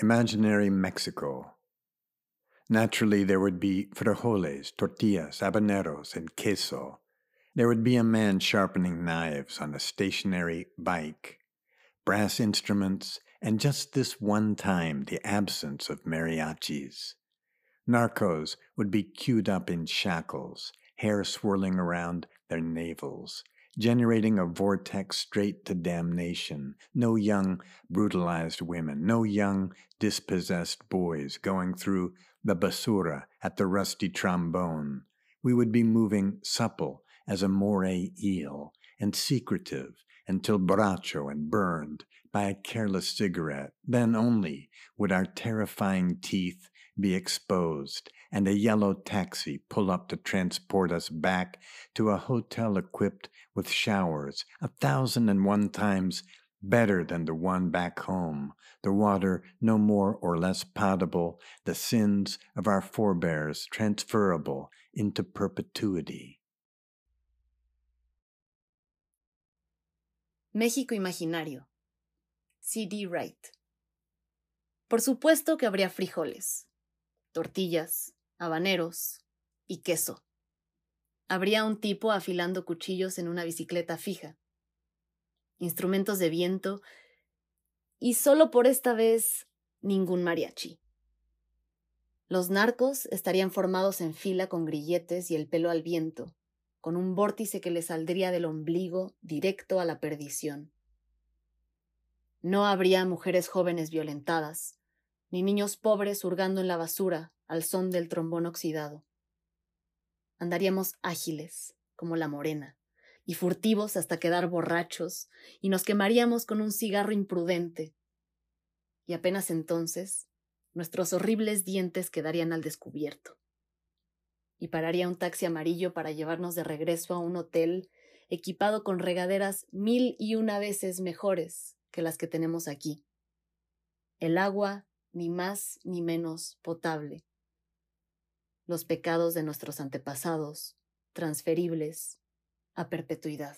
imaginary Mexico. Naturally, there would be frijoles, tortillas, habaneros, and queso. There would be a man sharpening knives on a stationary bike, brass instruments, and just this one time the absence of mariachis. Narcos would be queued up in shackles, hair swirling around their navels, generating a vortex straight to damnation. No young, brutalized women, no young, dispossessed boys going through the basura at the rusty trombone. We would be moving supple as a moray eel and secretive until borracho and burned by a careless cigarette. Then only would our terrifying teeth be exposed and a yellow taxi pull up to transport us back to a hotel equipped with showers a thousand and one times better than the one back home, the water no more or less potable, the sins of our forebears transferable into perpetuity. México Imaginario. C.D. Wright. Por supuesto que habría frijoles, tortillas, habaneros y queso. Habría un tipo afilando cuchillos en una bicicleta fija, instrumentos de viento y solo por esta vez ningún mariachi. Los narcos estarían formados en fila con grilletes y el pelo al viento, con un vórtice que les saldría del ombligo directo a la perdición. No habría mujeres jóvenes violentadas, ni niños pobres hurgando en la basura al son del trombón oxidado. Andaríamos ágiles, como la morena, y furtivos hasta quedar borrachos, y nos quemaríamos con un cigarro imprudente. Y apenas entonces nuestros horribles dientes quedarían al descubierto. Y pararía un taxi amarillo para llevarnos de regreso a un hotel equipado con regaderas mil y una veces mejores que las que tenemos aquí. El agua ni más ni menos potable, los pecados de nuestros antepasados, transferibles a perpetuidad.